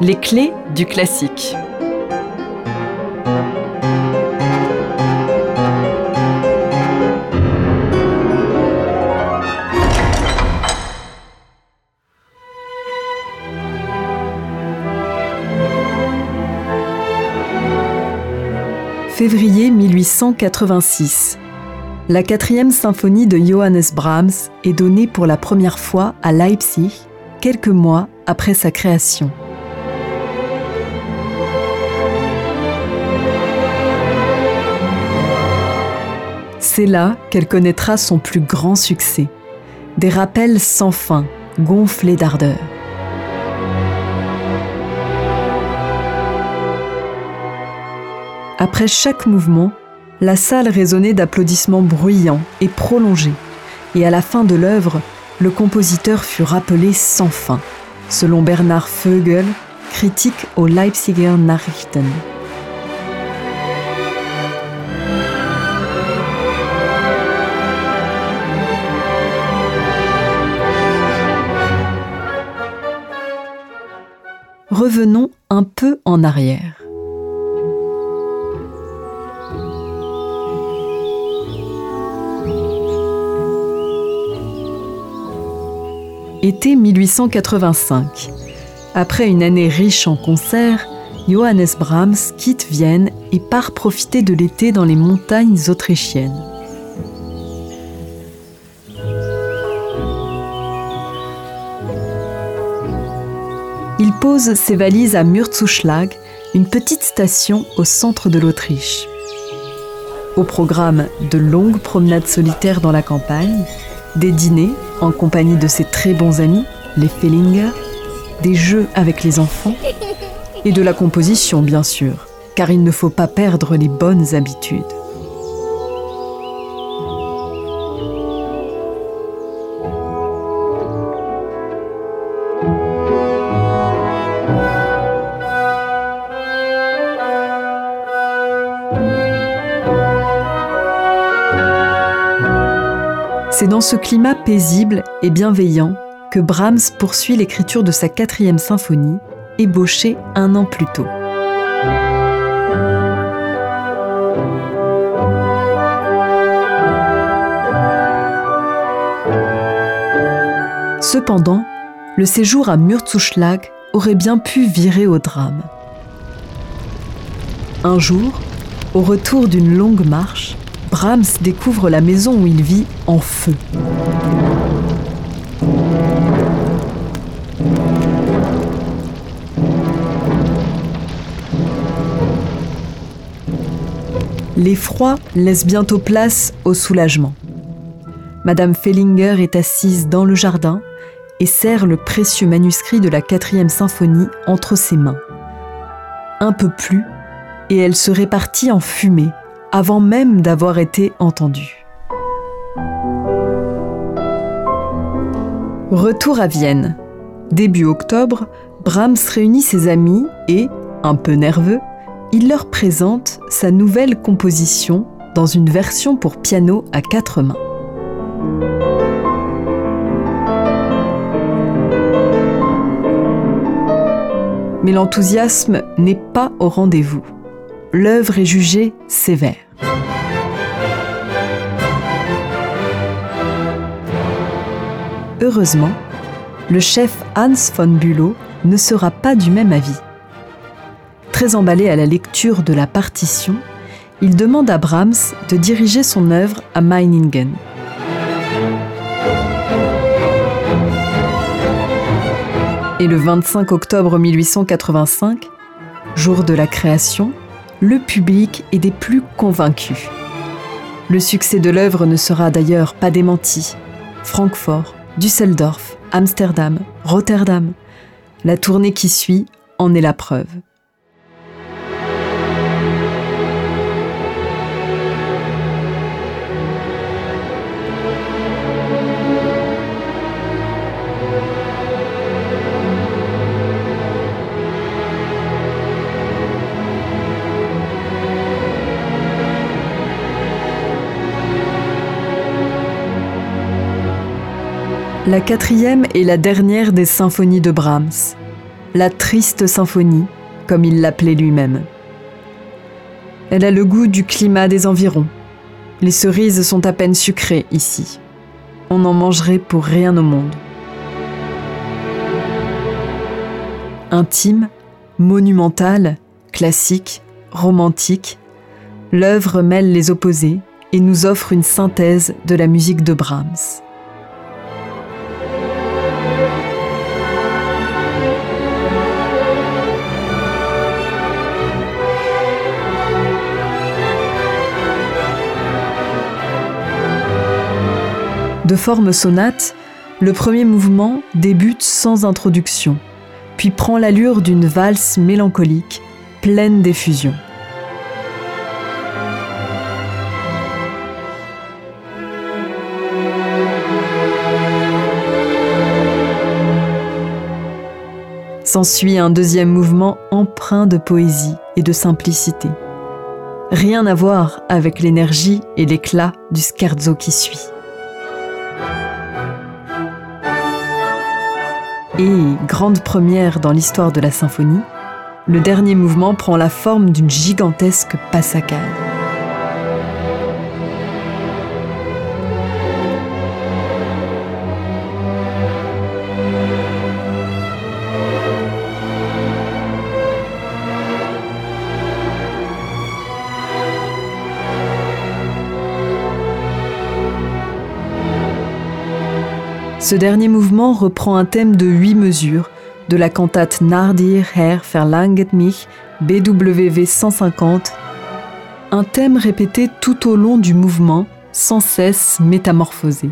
Les clés du classique. Février 1886. La quatrième symphonie de Johannes Brahms est donnée pour la première fois à Leipzig, quelques mois après sa création. C'est là qu'elle connaîtra son plus grand succès. Des rappels sans fin, gonflés d'ardeur. Après chaque mouvement, la salle résonnait d'applaudissements bruyants et prolongés, et à la fin de l'œuvre, le compositeur fut rappelé sans fin, selon Bernard Vögel, critique au Leipziger Nachrichten. Revenons un peu en arrière. Été 1885. Après une année riche en concerts, Johannes Brahms quitte Vienne et part profiter de l'été dans les montagnes autrichiennes. Pose ses valises à Mürzuschlag, une petite station au centre de l'Autriche. Au programme de longues promenades solitaires dans la campagne, des dîners en compagnie de ses très bons amis, les Fellinger, des jeux avec les enfants et de la composition bien sûr, car il ne faut pas perdre les bonnes habitudes. C'est dans ce climat paisible et bienveillant que Brahms poursuit l'écriture de sa quatrième symphonie, ébauchée un an plus tôt. Cependant, le séjour à Mürzuschlag aurait bien pu virer au drame. Un jour, au retour d'une longue marche, Brahms découvre la maison où il vit en feu. L'effroi laisse bientôt place au soulagement. Madame Fellinger est assise dans le jardin et serre le précieux manuscrit de la quatrième symphonie entre ses mains. Un peu plus, et elle se répartit en fumée, avant même d'avoir été entendu. Retour à Vienne. Début octobre, Brahms réunit ses amis et, un peu nerveux, il leur présente sa nouvelle composition dans une version pour piano à quatre mains. Mais l'enthousiasme n'est pas au rendez-vous l'œuvre est jugée sévère. Heureusement, le chef Hans von Bülow ne sera pas du même avis. Très emballé à la lecture de la partition, il demande à Brahms de diriger son œuvre à Meiningen. Et le 25 octobre 1885, jour de la création, le public est des plus convaincus. Le succès de l'œuvre ne sera d'ailleurs pas démenti. Francfort, Düsseldorf, Amsterdam, Rotterdam. La tournée qui suit en est la preuve. La quatrième est la dernière des symphonies de Brahms. la triste symphonie, comme il l'appelait lui-même. Elle a le goût du climat des environs. Les cerises sont à peine sucrées ici. On en mangerait pour rien au monde. Intime, monumentale, classique, romantique, l'œuvre mêle les opposés et nous offre une synthèse de la musique de Brahms. De forme sonate, le premier mouvement débute sans introduction, puis prend l'allure d'une valse mélancolique, pleine d'effusion. S'ensuit un deuxième mouvement empreint de poésie et de simplicité. Rien à voir avec l'énergie et l'éclat du scherzo qui suit. Et, grande première dans l'histoire de la symphonie, le dernier mouvement prend la forme d'une gigantesque passacade. Ce dernier mouvement reprend un thème de huit mesures de la cantate Nardir Herr verlanget mich BWV 150, un thème répété tout au long du mouvement, sans cesse métamorphosé.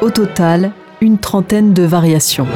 Au total, une trentaine de variations.